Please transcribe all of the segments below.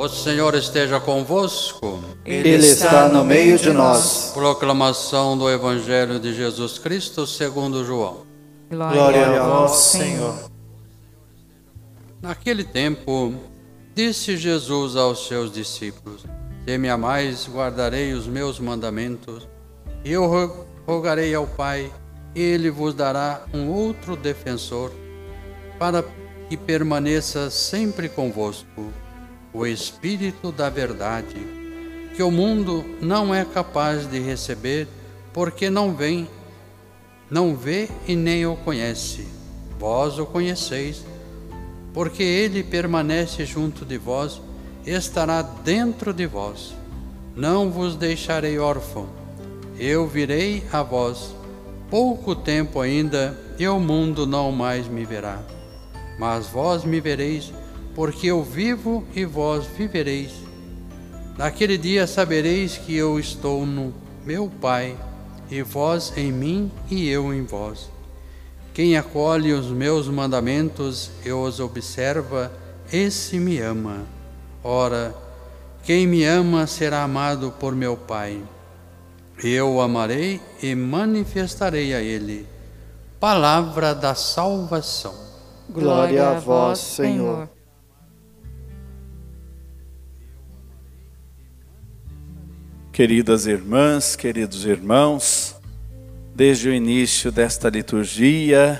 O Senhor esteja convosco. Ele está no meio de nós. Proclamação do Evangelho de Jesus Cristo segundo João. Glória a vós, Senhor. Naquele tempo, disse Jesus aos seus discípulos: Se me amais, guardarei os meus mandamentos, e eu rogarei ao Pai, e ele vos dará um outro defensor, para que permaneça sempre convosco o Espírito da Verdade, que o mundo não é capaz de receber, porque não vem, não vê e nem o conhece. Vós o conheceis, porque ele permanece junto de vós, estará dentro de vós. Não vos deixarei órfão, eu virei a vós. Pouco tempo ainda, e o mundo não mais me verá. Mas vós me vereis, porque eu vivo e vós vivereis. Naquele dia sabereis que eu estou no meu Pai, e vós em mim e eu em vós. Quem acolhe os meus mandamentos e os observa, esse me ama. Ora, quem me ama será amado por meu Pai. Eu o amarei e manifestarei a ele. Palavra da salvação. Glória a vós, Senhor. Queridas irmãs, queridos irmãos, desde o início desta liturgia,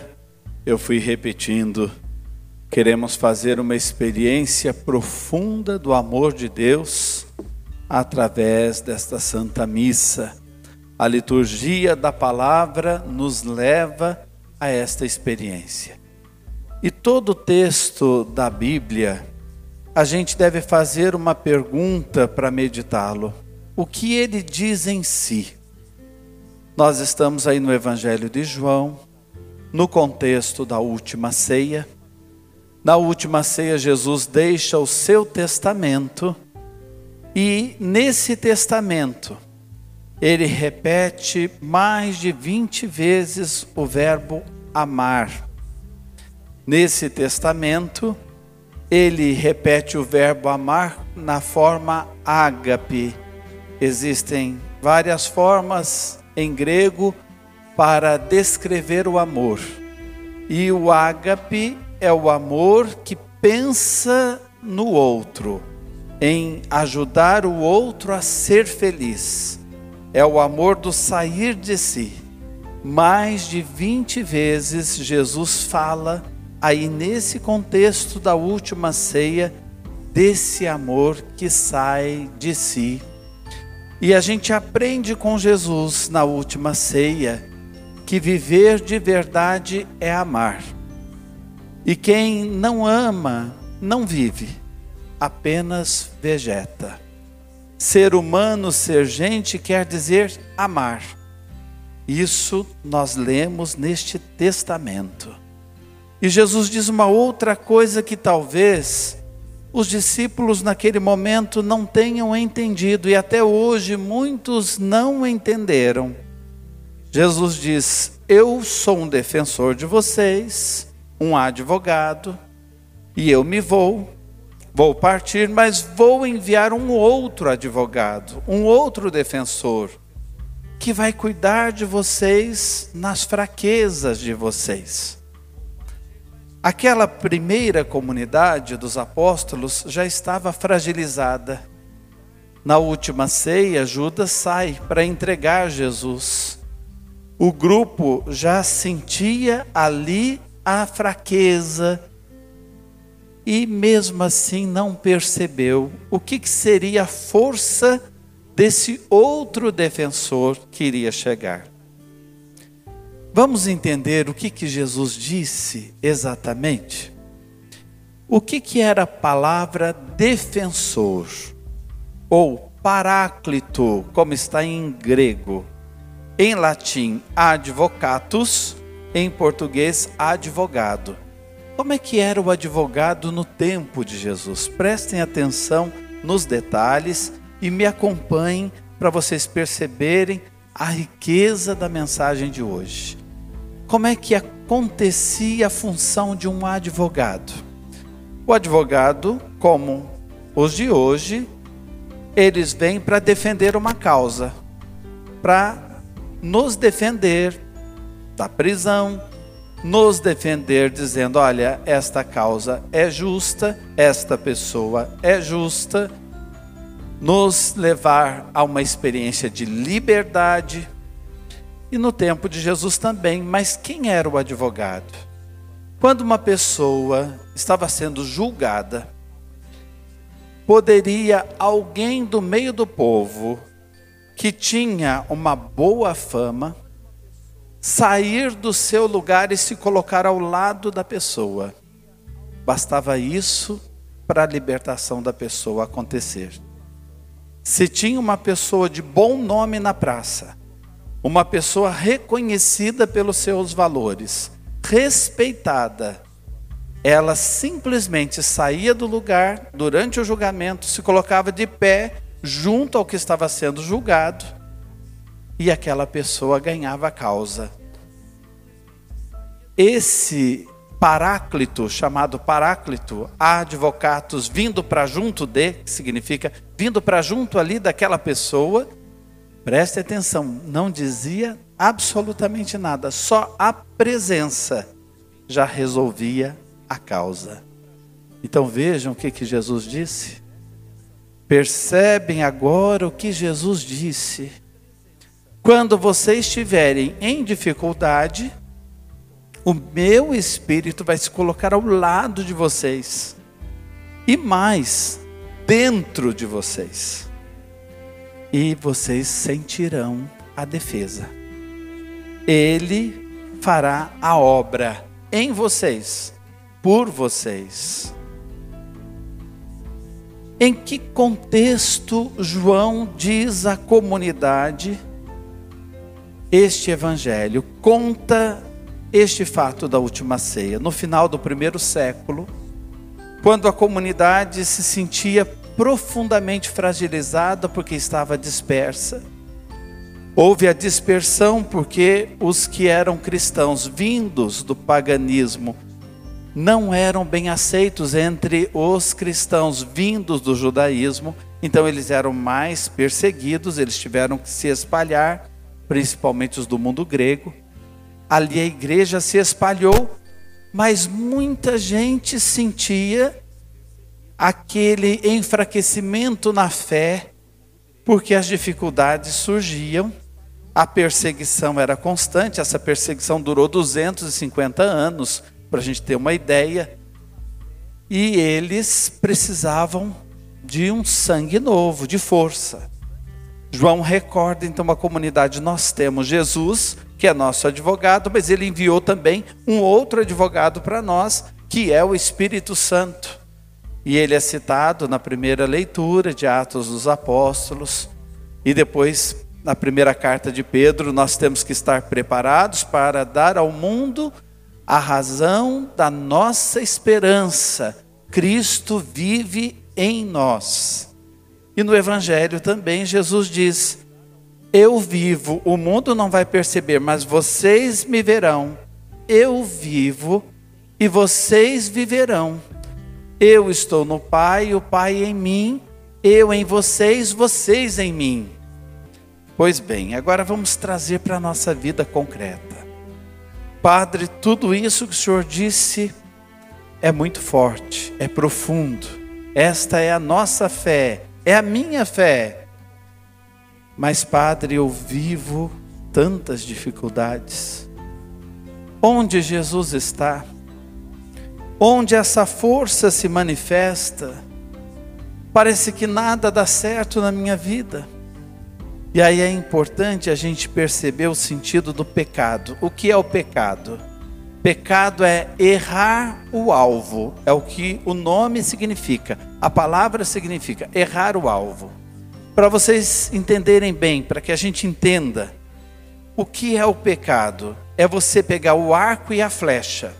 eu fui repetindo, queremos fazer uma experiência profunda do amor de Deus através desta Santa Missa. A liturgia da palavra nos leva a esta experiência. E todo o texto da Bíblia, a gente deve fazer uma pergunta para meditá-lo o que ele diz em si. Nós estamos aí no Evangelho de João, no contexto da última ceia. Na última ceia, Jesus deixa o seu testamento, e nesse testamento, ele repete mais de 20 vezes o verbo amar. Nesse testamento, ele repete o verbo amar na forma ágape, Existem várias formas em grego para descrever o amor. E o ágape é o amor que pensa no outro, em ajudar o outro a ser feliz. É o amor do sair de si. Mais de 20 vezes Jesus fala aí nesse contexto da última ceia desse amor que sai de si e a gente aprende com Jesus na última ceia que viver de verdade é amar. E quem não ama, não vive, apenas vegeta. Ser humano, ser gente, quer dizer amar. Isso nós lemos neste testamento. E Jesus diz uma outra coisa que talvez os discípulos naquele momento não tenham entendido e até hoje muitos não entenderam. Jesus diz: Eu sou um defensor de vocês, um advogado, e eu me vou, vou partir, mas vou enviar um outro advogado, um outro defensor, que vai cuidar de vocês nas fraquezas de vocês. Aquela primeira comunidade dos apóstolos já estava fragilizada. Na última ceia, Judas sai para entregar Jesus. O grupo já sentia ali a fraqueza e, mesmo assim, não percebeu o que seria a força desse outro defensor que iria chegar. Vamos entender o que, que Jesus disse exatamente? O que, que era a palavra defensor ou paráclito, como está em grego? Em latim, advocatus, em português, advogado. Como é que era o advogado no tempo de Jesus? Prestem atenção nos detalhes e me acompanhem para vocês perceberem a riqueza da mensagem de hoje como é que acontecia a função de um advogado. O advogado, como Os de hoje, eles vêm para defender uma causa, para nos defender da prisão, nos defender dizendo: olha, esta causa é justa, esta pessoa é justa, nos levar a uma experiência de liberdade. E no tempo de Jesus também, mas quem era o advogado? Quando uma pessoa estava sendo julgada, poderia alguém do meio do povo que tinha uma boa fama sair do seu lugar e se colocar ao lado da pessoa. Bastava isso para a libertação da pessoa acontecer. Se tinha uma pessoa de bom nome na praça, uma pessoa reconhecida pelos seus valores, respeitada, ela simplesmente saía do lugar durante o julgamento, se colocava de pé junto ao que estava sendo julgado e aquela pessoa ganhava a causa. Esse paráclito, chamado paráclito, advocatos vindo para junto de, que significa vindo para junto ali daquela pessoa, preste atenção, não dizia absolutamente nada, só a presença já resolvia a causa. Então vejam o que, que Jesus disse. Percebem agora o que Jesus disse. Quando vocês estiverem em dificuldade, o meu espírito vai se colocar ao lado de vocês. E mais, dentro de vocês. E vocês sentirão a defesa. Ele fará a obra em vocês, por vocês. Em que contexto João diz à comunidade este evangelho? Conta este fato da última ceia. No final do primeiro século, quando a comunidade se sentia profundamente fragilizada porque estava dispersa, houve a dispersão porque os que eram cristãos vindos do paganismo não eram bem aceitos entre os cristãos vindos do judaísmo, então eles eram mais perseguidos, eles tiveram que se espalhar, principalmente os do mundo grego. Ali a igreja se espalhou, mas muita gente sentia aquele enfraquecimento na fé, porque as dificuldades surgiam, a perseguição era constante, essa perseguição durou 250 anos para a gente ter uma ideia. E eles precisavam de um sangue novo, de força. João recorda então a comunidade: nós temos Jesus, que é nosso advogado, mas ele enviou também um outro advogado para nós, que é o Espírito Santo. E ele é citado na primeira leitura de Atos dos Apóstolos, e depois na primeira carta de Pedro, nós temos que estar preparados para dar ao mundo a razão da nossa esperança. Cristo vive em nós. E no Evangelho também Jesus diz: Eu vivo, o mundo não vai perceber, mas vocês me verão. Eu vivo e vocês viverão. Eu estou no Pai, o Pai em mim, eu em vocês, vocês em mim. Pois bem, agora vamos trazer para a nossa vida concreta. Padre, tudo isso que o Senhor disse é muito forte, é profundo. Esta é a nossa fé, é a minha fé. Mas, Padre, eu vivo tantas dificuldades. Onde Jesus está? Onde essa força se manifesta? Parece que nada dá certo na minha vida. E aí é importante a gente perceber o sentido do pecado. O que é o pecado? Pecado é errar o alvo, é o que o nome significa, a palavra significa errar o alvo. Para vocês entenderem bem, para que a gente entenda, o que é o pecado? É você pegar o arco e a flecha,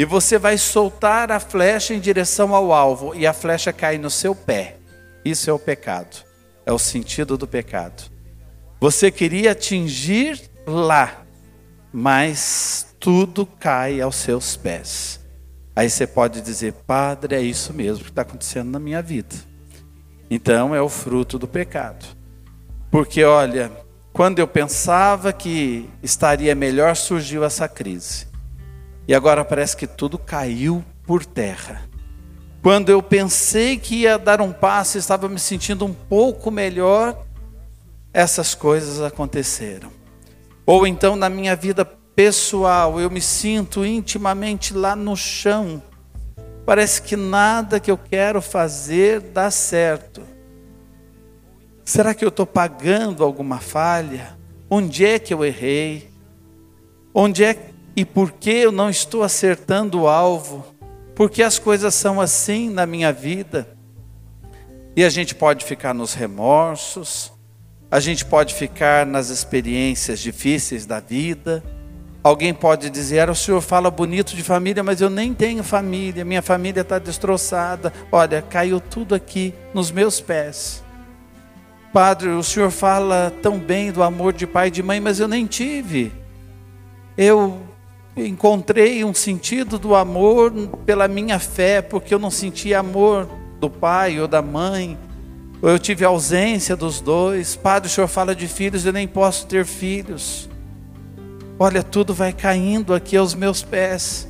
e você vai soltar a flecha em direção ao alvo, e a flecha cai no seu pé. Isso é o pecado é o sentido do pecado. Você queria atingir lá, mas tudo cai aos seus pés. Aí você pode dizer, Padre, é isso mesmo que está acontecendo na minha vida. Então é o fruto do pecado. Porque olha, quando eu pensava que estaria melhor, surgiu essa crise. E agora parece que tudo caiu por terra. Quando eu pensei que ia dar um passo, estava me sentindo um pouco melhor, essas coisas aconteceram. Ou então na minha vida pessoal, eu me sinto intimamente lá no chão. Parece que nada que eu quero fazer dá certo. Será que eu estou pagando alguma falha? Onde é que eu errei? Onde é e por que eu não estou acertando o alvo? Porque as coisas são assim na minha vida. E a gente pode ficar nos remorsos, a gente pode ficar nas experiências difíceis da vida. Alguém pode dizer: o senhor fala bonito de família, mas eu nem tenho família, minha família está destroçada. Olha, caiu tudo aqui nos meus pés. Padre, o senhor fala tão bem do amor de pai e de mãe, mas eu nem tive. Eu encontrei um sentido do amor pela minha fé, porque eu não sentia amor do pai ou da mãe ou eu tive ausência dos dois. Padre, o senhor fala de filhos, eu nem posso ter filhos. Olha, tudo vai caindo aqui aos meus pés.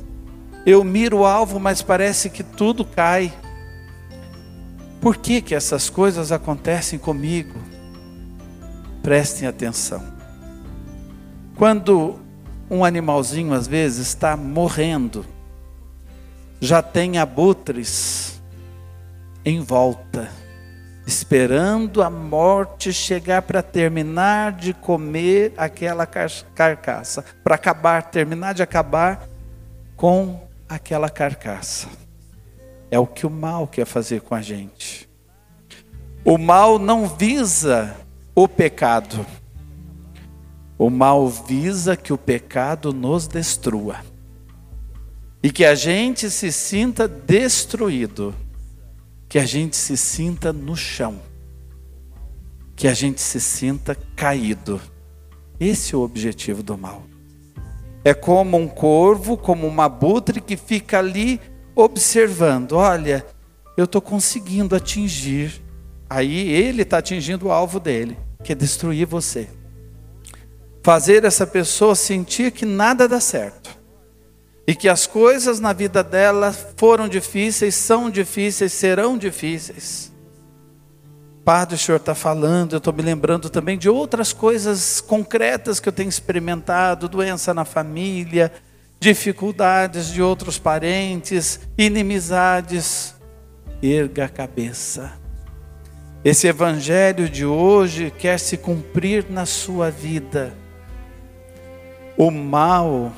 Eu miro o alvo, mas parece que tudo cai. Por que, que essas coisas acontecem comigo? Prestem atenção. Quando um animalzinho às vezes está morrendo, já tem abutres em volta esperando a morte chegar para terminar de comer aquela carcaça, para acabar, terminar de acabar com aquela carcaça. É o que o mal quer fazer com a gente. O mal não visa o pecado. O mal visa que o pecado nos destrua. E que a gente se sinta destruído que a gente se sinta no chão, que a gente se sinta caído. Esse é o objetivo do mal. É como um corvo, como uma abutre que fica ali observando: olha, eu estou conseguindo atingir. Aí ele está atingindo o alvo dele, que é destruir você. Fazer essa pessoa sentir que nada dá certo e que as coisas na vida dela foram difíceis, são difíceis, serão difíceis. Padre, o senhor está falando, eu estou me lembrando também de outras coisas concretas que eu tenho experimentado: doença na família, dificuldades de outros parentes, inimizades. Erga a cabeça. Esse evangelho de hoje quer se cumprir na sua vida. O mal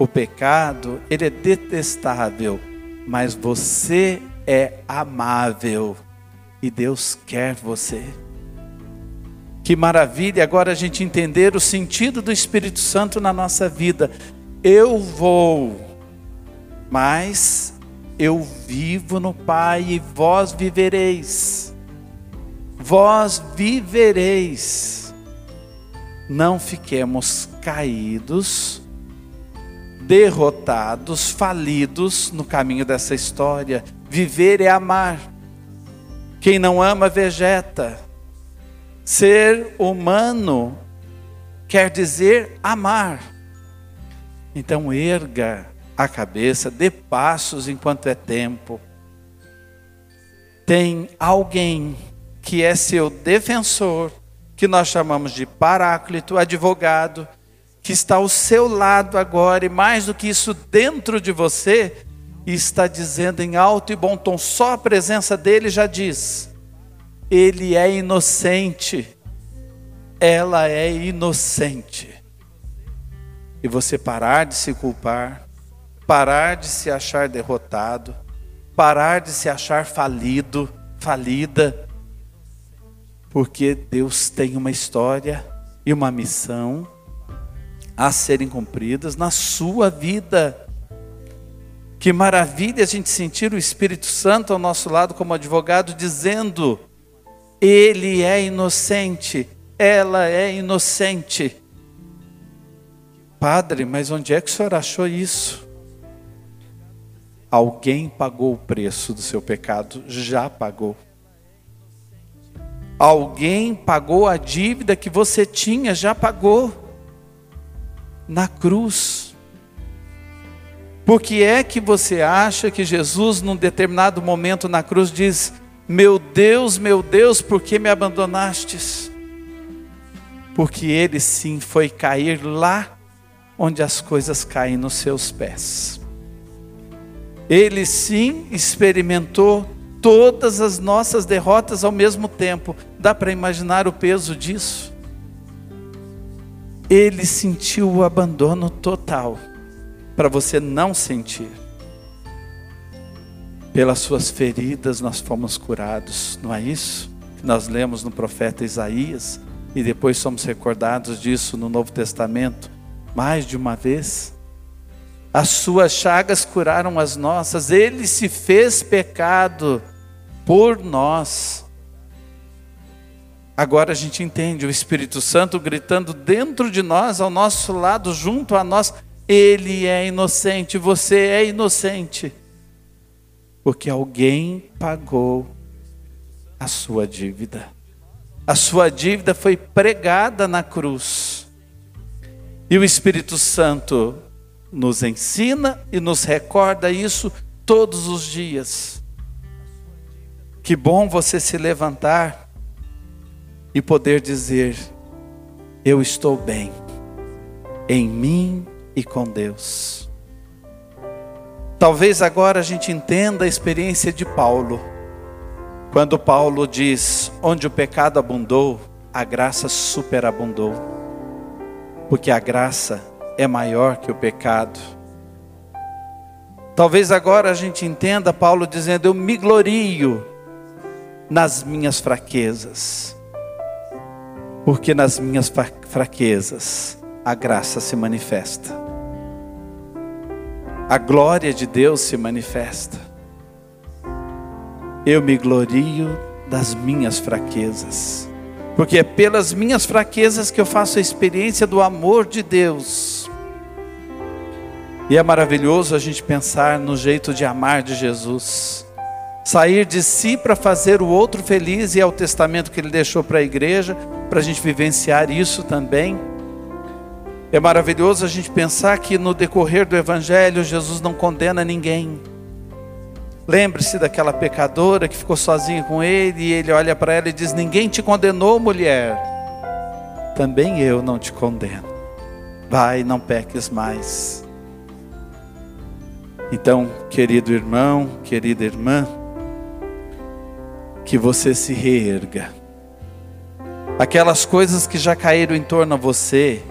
o pecado, ele é detestável, mas você é amável e Deus quer você. Que maravilha agora a gente entender o sentido do Espírito Santo na nossa vida. Eu vou, mas eu vivo no Pai e vós vivereis. Vós vivereis. Não fiquemos caídos derrotados, falidos no caminho dessa história. Viver é amar. Quem não ama, vegeta. Ser humano quer dizer amar. Então, erga a cabeça, dê passos enquanto é tempo. Tem alguém que é seu defensor, que nós chamamos de paráclito, advogado, que está ao seu lado agora, e mais do que isso, dentro de você, está dizendo em alto e bom tom, só a presença dele já diz: ele é inocente, ela é inocente. E você parar de se culpar, parar de se achar derrotado, parar de se achar falido, falida, porque Deus tem uma história e uma missão a serem cumpridas na sua vida. Que maravilha a gente sentir o Espírito Santo ao nosso lado como advogado dizendo: ele é inocente, ela é inocente. Padre, mas onde é que o senhor achou isso? Alguém pagou o preço do seu pecado, já pagou. Alguém pagou a dívida que você tinha, já pagou. Na cruz. Por que é que você acha que Jesus, num determinado momento na cruz, diz: Meu Deus, meu Deus, por que me abandonastes? Porque ele sim foi cair lá onde as coisas caem nos seus pés. Ele sim experimentou todas as nossas derrotas ao mesmo tempo. Dá para imaginar o peso disso? Ele sentiu o abandono total, para você não sentir. Pelas suas feridas nós fomos curados, não é isso? Nós lemos no profeta Isaías e depois somos recordados disso no Novo Testamento mais de uma vez. As suas chagas curaram as nossas, ele se fez pecado por nós. Agora a gente entende o Espírito Santo gritando dentro de nós, ao nosso lado, junto a nós: Ele é inocente, você é inocente, porque alguém pagou a sua dívida. A sua dívida foi pregada na cruz. E o Espírito Santo nos ensina e nos recorda isso todos os dias. Que bom você se levantar e poder dizer: Eu estou bem, em mim e com Deus. Talvez agora a gente entenda a experiência de Paulo, quando Paulo diz: Onde o pecado abundou, a graça superabundou, porque a graça é maior que o pecado. Talvez agora a gente entenda Paulo dizendo: Eu me glorio nas minhas fraquezas, porque nas minhas fraquezas a graça se manifesta, a glória de Deus se manifesta. Eu me glorio das minhas fraquezas, porque é pelas minhas fraquezas que eu faço a experiência do amor de Deus. E é maravilhoso a gente pensar no jeito de amar de Jesus. Sair de si para fazer o outro feliz, e é o testamento que ele deixou para a igreja, para a gente vivenciar isso também. É maravilhoso a gente pensar que no decorrer do Evangelho, Jesus não condena ninguém. Lembre-se daquela pecadora que ficou sozinha com ele, e ele olha para ela e diz: Ninguém te condenou, mulher. Também eu não te condeno. Vai, não peques mais. Então, querido irmão, querida irmã, que você se reerga. Aquelas coisas que já caíram em torno a você,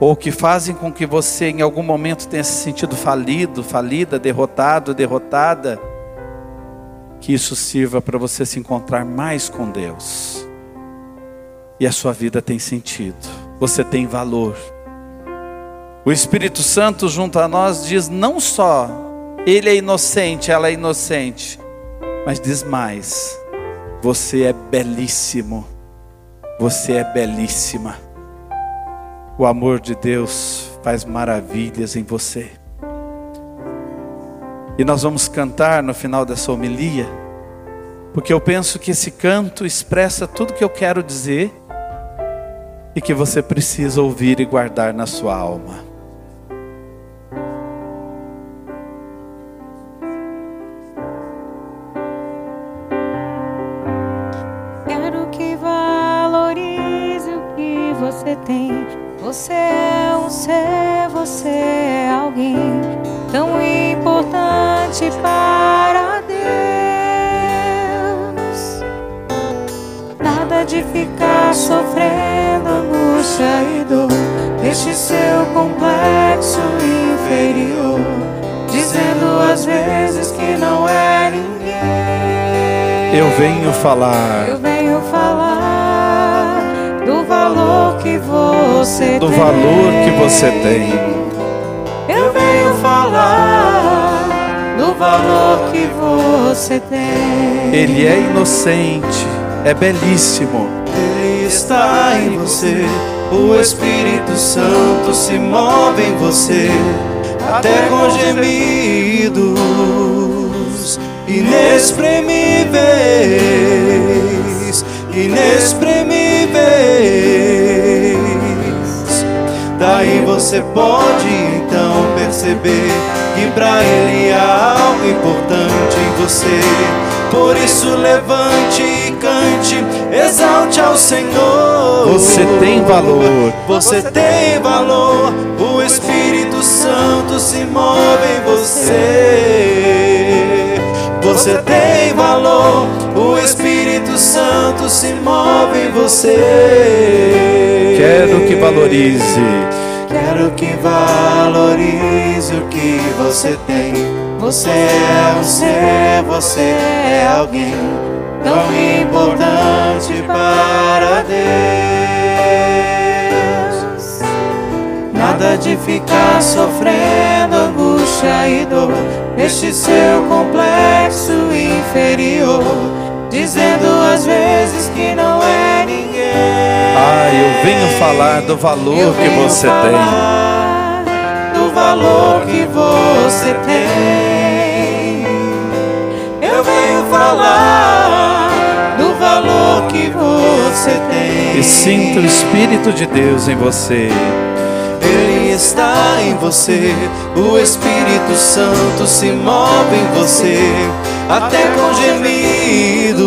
ou que fazem com que você em algum momento tenha se sentido falido, falida, derrotado, derrotada, que isso sirva para você se encontrar mais com Deus. E a sua vida tem sentido, você tem valor. O Espírito Santo junto a nós diz não só ele é inocente, ela é inocente, mas diz mais: você é belíssimo, você é belíssima. O amor de Deus faz maravilhas em você. E nós vamos cantar no final dessa homilia, porque eu penso que esse canto expressa tudo que eu quero dizer e que você precisa ouvir e guardar na sua alma. Você é um ser, você é alguém tão importante para Deus. Nada de ficar sofrendo angústia e dor. Deixe seu complexo inferior, dizendo às vezes que não é ninguém. Eu venho falar. Eu venho falar valor que você do tem. valor que você tem. Eu venho falar do valor que você tem. Ele é inocente, é belíssimo. Ele está em você. O Espírito Santo se move em você, até com gemidos inexprimíveis, inexprimíveis. Daí você pode então perceber que para Ele há algo importante em você. Por isso levante e cante, exalte ao Senhor. Você tem valor. Você tem valor. O Espírito Santo se move em você. Você tem valor. O Espírito Santo se move em você. Quero que valorize. Quero que valorize o que você tem. Você é um ser, você é alguém tão importante para Deus. Nada de ficar sofrendo angústia e dor, este seu complexo inferior, dizendo às vezes que não é ninguém. Ah, eu venho falar do valor Eu que você tem. Do valor que você tem. Eu venho falar do valor que você tem. E sinta o Espírito de Deus em você. Está em você, o Espírito Santo se move em você, até com gemidos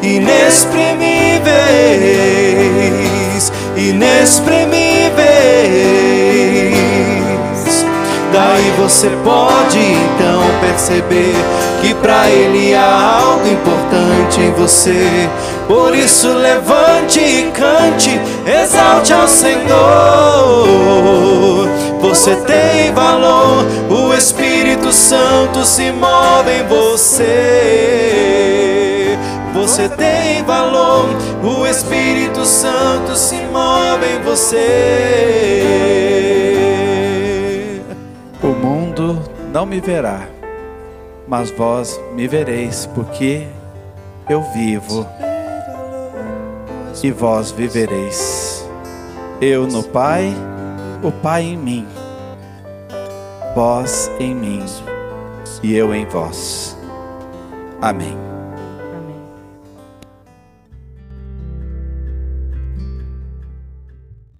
inexprimíveis, inexprimíveis. Daí você pode então perceber que para Ele há algo importante em você. Por isso levante e cante, exalte ao Senhor. Você tem valor, o Espírito Santo se move em você. Você tem valor, o Espírito Santo se move em você. O mundo não me verá, mas vós me vereis, porque eu vivo e vós vivereis. Eu no Pai, o Pai em mim, vós em mim e eu em vós. Amém.